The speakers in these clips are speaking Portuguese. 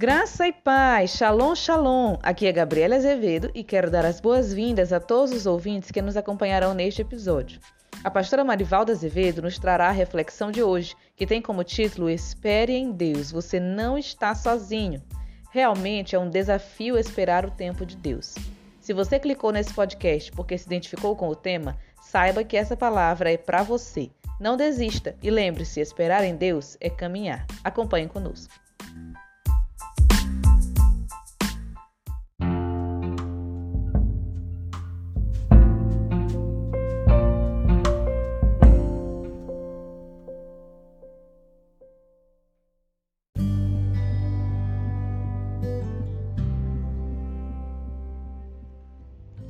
Graça e paz, shalom, shalom. Aqui é Gabriela Azevedo e quero dar as boas-vindas a todos os ouvintes que nos acompanharão neste episódio. A pastora Marivalda Azevedo nos trará a reflexão de hoje, que tem como título Espere em Deus, você não está sozinho. Realmente é um desafio esperar o tempo de Deus. Se você clicou nesse podcast porque se identificou com o tema, saiba que essa palavra é para você. Não desista e lembre-se: esperar em Deus é caminhar. Acompanhe conosco.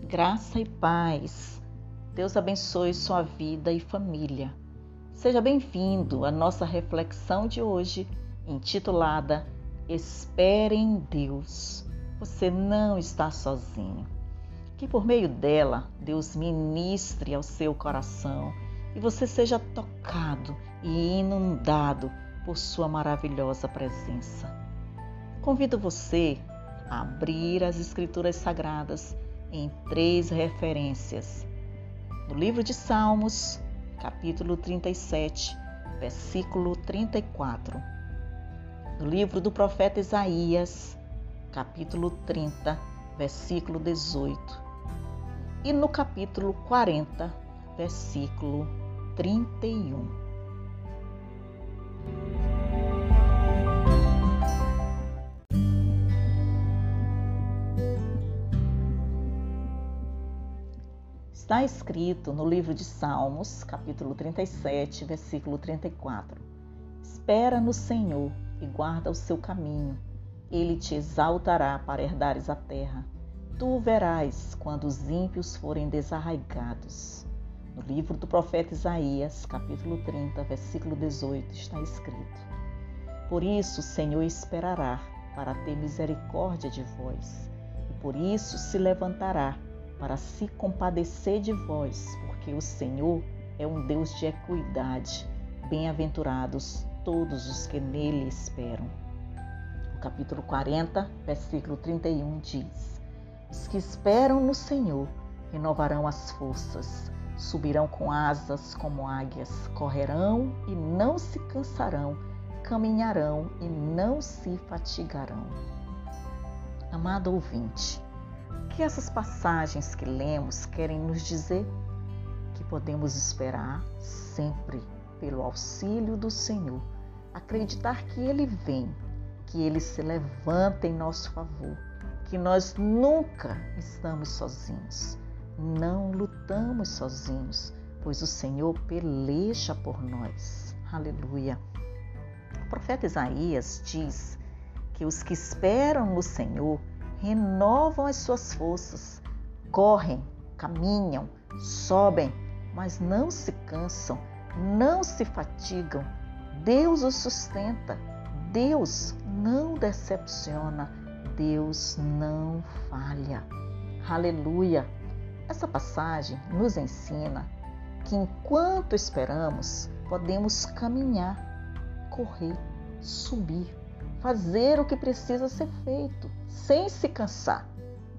Graça e paz. Deus abençoe sua vida e família. Seja bem-vindo à nossa reflexão de hoje, intitulada Espere em Deus. Você não está sozinho. Que por meio dela, Deus ministre ao seu coração e você seja tocado e inundado por sua maravilhosa presença. Convido você a abrir as Escrituras Sagradas em três referências. No livro de Salmos, capítulo 37, versículo 34. No livro do profeta Isaías, capítulo 30, versículo 18. E no capítulo 40, versículo 31. Está escrito no livro de Salmos, capítulo 37, versículo 34. Espera no Senhor e guarda o seu caminho. Ele te exaltará para herdares a terra. Tu verás quando os ímpios forem desarraigados. No livro do profeta Isaías, capítulo 30, versículo 18, está escrito: Por isso o Senhor esperará para ter misericórdia de vós, e por isso se levantará para se compadecer de vós, porque o Senhor é um Deus de equidade. Bem-aventurados todos os que nele esperam. O capítulo 40, versículo 31 diz: Os que esperam no Senhor renovarão as forças, subirão com asas como águias, correrão e não se cansarão, caminharão e não se fatigarão. Amado ouvinte, que essas passagens que lemos querem nos dizer? Que podemos esperar sempre pelo auxílio do Senhor, acreditar que Ele vem, que Ele se levanta em nosso favor, que nós nunca estamos sozinhos, não lutamos sozinhos, pois o Senhor peleja por nós. Aleluia. O profeta Isaías diz que os que esperam no Senhor renovam as suas forças, correm, caminham, sobem, mas não se cansam, não se fatigam. Deus os sustenta, Deus não decepciona, Deus não falha. Aleluia! Essa passagem nos ensina que enquanto esperamos, podemos caminhar, correr, subir, fazer o que precisa ser feito, sem se cansar,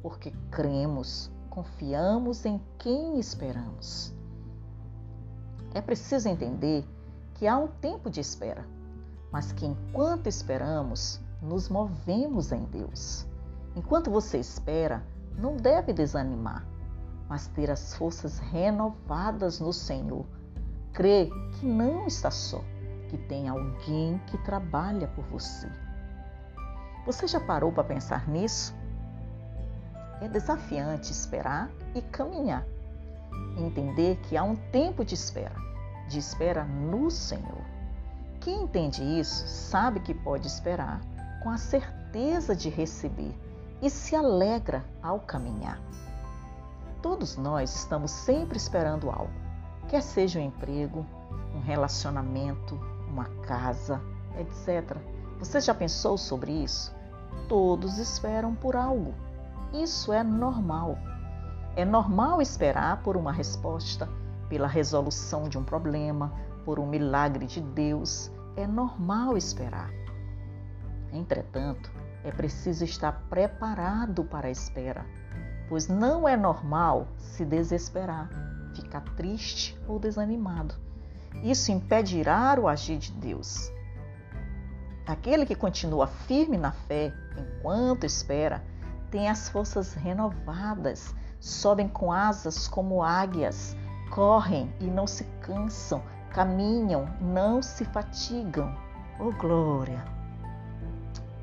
porque cremos, confiamos em quem esperamos. É preciso entender que há um tempo de espera, mas que enquanto esperamos, nos movemos em Deus. Enquanto você espera, não deve desanimar, mas ter as forças renovadas no Senhor. Crê que não está só, que tem alguém que trabalha por você. Você já parou para pensar nisso? É desafiante esperar e caminhar. Entender que há um tempo de espera, de espera no Senhor. Quem entende isso sabe que pode esperar com a certeza de receber e se alegra ao caminhar. Todos nós estamos sempre esperando algo, quer seja um emprego, um relacionamento, uma casa, etc. Você já pensou sobre isso? Todos esperam por algo. Isso é normal. É normal esperar por uma resposta, pela resolução de um problema, por um milagre de Deus. É normal esperar. Entretanto, é preciso estar preparado para a espera, pois não é normal se desesperar, ficar triste ou desanimado. Isso impedirá o agir de Deus. Aquele que continua firme na fé enquanto espera tem as forças renovadas, sobem com asas como águias, correm e não se cansam, caminham, não se fatigam. Oh glória!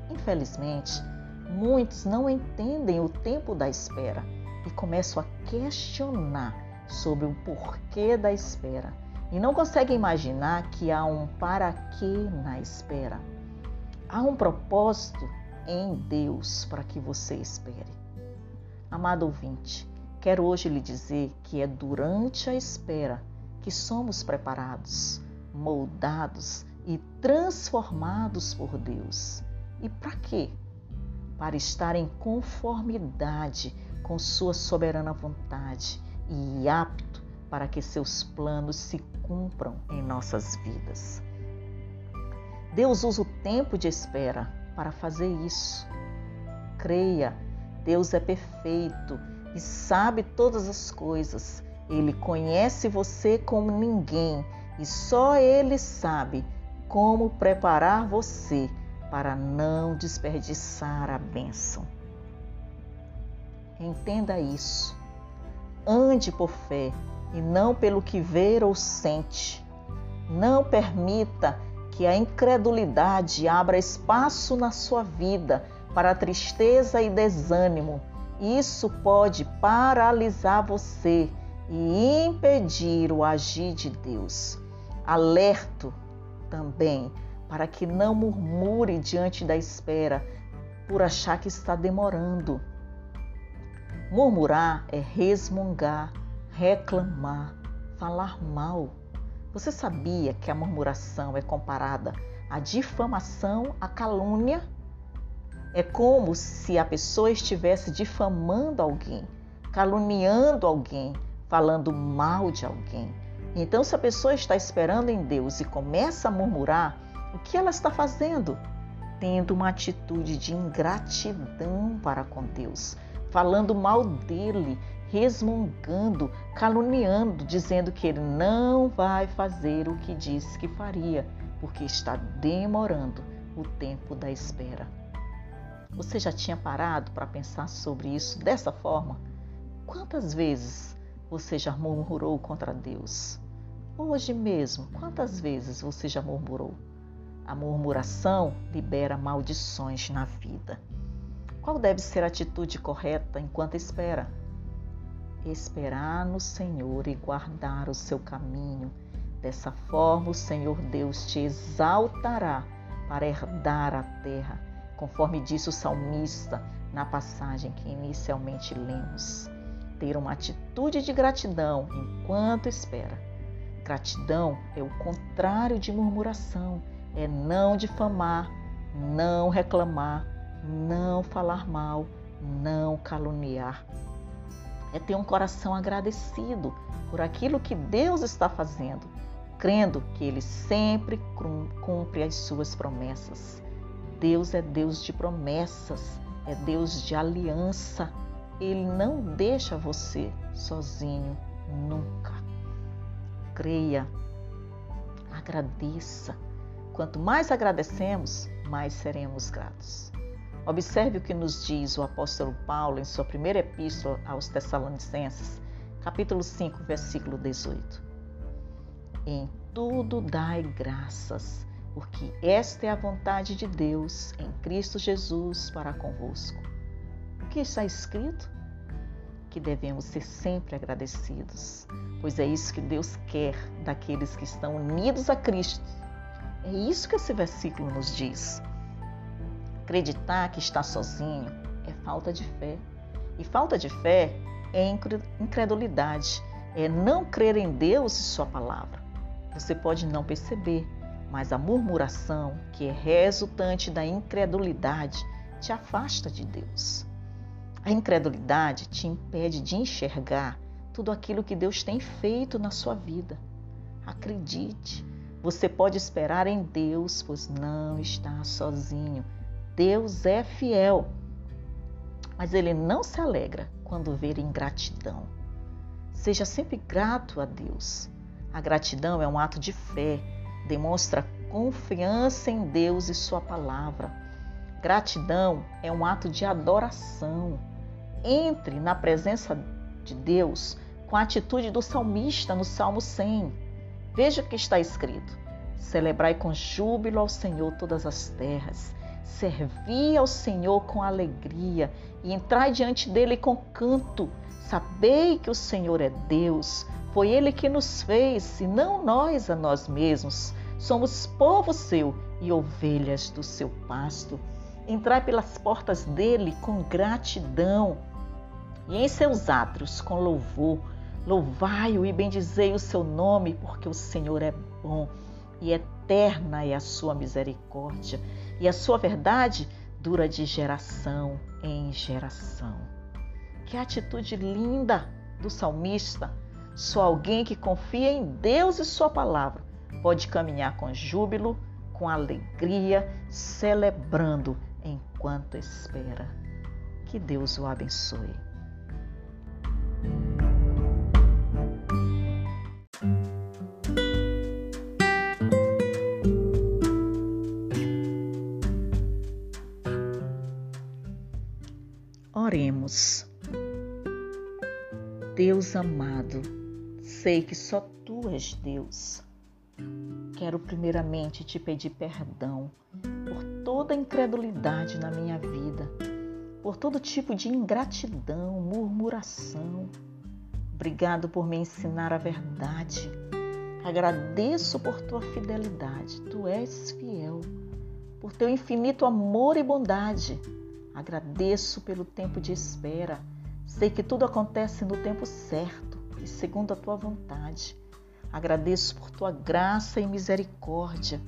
Infelizmente, muitos não entendem o tempo da espera e começam a questionar sobre o porquê da espera e não conseguem imaginar que há um para quê na espera. Há um propósito em Deus para que você espere. Amado ouvinte, quero hoje lhe dizer que é durante a espera que somos preparados, moldados e transformados por Deus. E para quê? Para estar em conformidade com Sua soberana vontade e apto para que seus planos se cumpram em nossas vidas. Deus usa o tempo de espera para fazer isso. Creia, Deus é perfeito e sabe todas as coisas. Ele conhece você como ninguém e só Ele sabe como preparar você para não desperdiçar a bênção. Entenda isso. Ande por fé e não pelo que vê ou sente. Não permita que a incredulidade abra espaço na sua vida para tristeza e desânimo. Isso pode paralisar você e impedir o agir de Deus. Alerto também para que não murmure diante da espera por achar que está demorando. Murmurar é resmungar, reclamar, falar mal. Você sabia que a murmuração é comparada à difamação, à calúnia? É como se a pessoa estivesse difamando alguém, caluniando alguém, falando mal de alguém. Então, se a pessoa está esperando em Deus e começa a murmurar, o que ela está fazendo? Tendo uma atitude de ingratidão para com Deus, falando mal dele, resmungando, caluniando, dizendo que ele não vai fazer o que disse que faria, porque está demorando o tempo da espera. Você já tinha parado para pensar sobre isso dessa forma? Quantas vezes você já murmurou contra Deus? Hoje mesmo, quantas vezes você já murmurou? A murmuração libera maldições na vida. Qual deve ser a atitude correta enquanto espera? Esperar no Senhor e guardar o seu caminho. Dessa forma, o Senhor Deus te exaltará para herdar a terra, conforme disse o salmista na passagem que inicialmente lemos. Ter uma atitude de gratidão enquanto espera. Gratidão é o contrário de murmuração, é não difamar, não reclamar, não falar mal, não caluniar. É ter um coração agradecido por aquilo que Deus está fazendo, crendo que Ele sempre cumpre as suas promessas. Deus é Deus de promessas, é Deus de aliança. Ele não deixa você sozinho nunca. Creia, agradeça. Quanto mais agradecemos, mais seremos gratos. Observe o que nos diz o apóstolo Paulo em sua primeira epístola aos Tessalonicenses, capítulo 5, versículo 18. Em tudo dai graças, porque esta é a vontade de Deus em Cristo Jesus para convosco. O que está escrito? Que devemos ser sempre agradecidos, pois é isso que Deus quer daqueles que estão unidos a Cristo. É isso que esse versículo nos diz. Acreditar que está sozinho é falta de fé. E falta de fé é incredulidade, é não crer em Deus e Sua palavra. Você pode não perceber, mas a murmuração, que é resultante da incredulidade, te afasta de Deus. A incredulidade te impede de enxergar tudo aquilo que Deus tem feito na sua vida. Acredite, você pode esperar em Deus, pois não está sozinho. Deus é fiel, mas ele não se alegra quando ver ingratidão. Seja sempre grato a Deus. A gratidão é um ato de fé, demonstra confiança em Deus e Sua palavra. Gratidão é um ato de adoração. Entre na presença de Deus com a atitude do salmista no Salmo 100. Veja o que está escrito: Celebrai com júbilo ao Senhor todas as terras, servi ao Senhor com alegria e entrai diante dele com canto. Sabei que o Senhor é Deus, foi ele que nos fez e não nós a nós mesmos. Somos povo seu e ovelhas do seu pasto. Entrai pelas portas dele com gratidão e em seus átrios com louvor. Louvai-o e bendizei o seu nome, porque o Senhor é bom e eterna é a sua misericórdia, e a sua verdade dura de geração em geração. Que atitude linda do salmista! Só alguém que confia em Deus e Sua palavra pode caminhar com júbilo, com alegria, celebrando enquanto espera. Que Deus o abençoe. Oremos. Deus amado, sei que só tu és Deus. Quero primeiramente te pedir perdão por toda incredulidade na minha vida, por todo tipo de ingratidão, murmuração. Obrigado por me ensinar a verdade. Agradeço por tua fidelidade. Tu és fiel. Por teu infinito amor e bondade Agradeço pelo tempo de espera. Sei que tudo acontece no tempo certo e segundo a tua vontade. Agradeço por tua graça e misericórdia,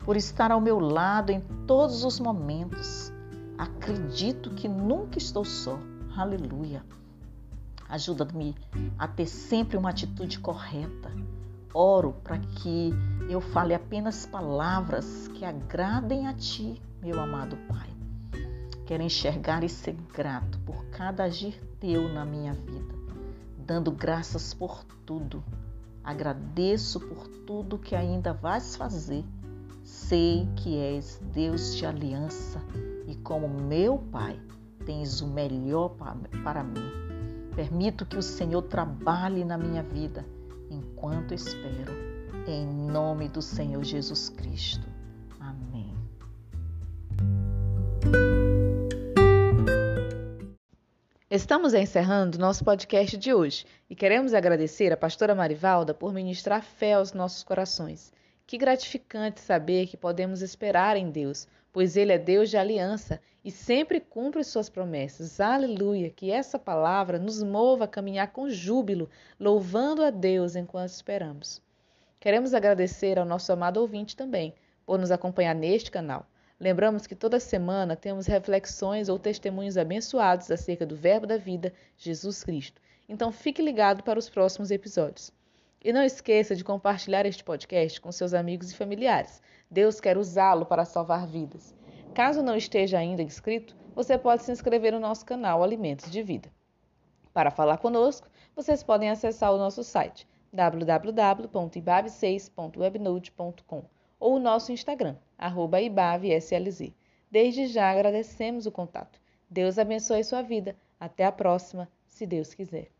por estar ao meu lado em todos os momentos. Acredito que nunca estou só. Aleluia. Ajuda-me a ter sempre uma atitude correta. Oro para que eu fale apenas palavras que agradem a ti, meu amado Pai. Quero enxergar e ser grato por cada agir teu na minha vida, dando graças por tudo. Agradeço por tudo que ainda vais fazer. Sei que és Deus de aliança e, como meu Pai, tens o melhor para mim. Permito que o Senhor trabalhe na minha vida enquanto espero. Em nome do Senhor Jesus Cristo. Estamos encerrando nosso podcast de hoje e queremos agradecer a pastora Marivalda por ministrar fé aos nossos corações. Que gratificante saber que podemos esperar em Deus, pois Ele é Deus de aliança e sempre cumpre suas promessas. Aleluia! Que essa palavra nos mova a caminhar com júbilo, louvando a Deus enquanto esperamos. Queremos agradecer ao nosso amado ouvinte também por nos acompanhar neste canal. Lembramos que toda semana temos reflexões ou testemunhos abençoados acerca do Verbo da vida, Jesus Cristo. Então fique ligado para os próximos episódios. E não esqueça de compartilhar este podcast com seus amigos e familiares. Deus quer usá-lo para salvar vidas. Caso não esteja ainda inscrito, você pode se inscrever no nosso canal Alimentos de Vida. Para falar conosco, vocês podem acessar o nosso site www.ibab6.webnode.com ou o nosso Instagram, arroba IBAVSLZ. Desde já agradecemos o contato. Deus abençoe sua vida. Até a próxima, se Deus quiser.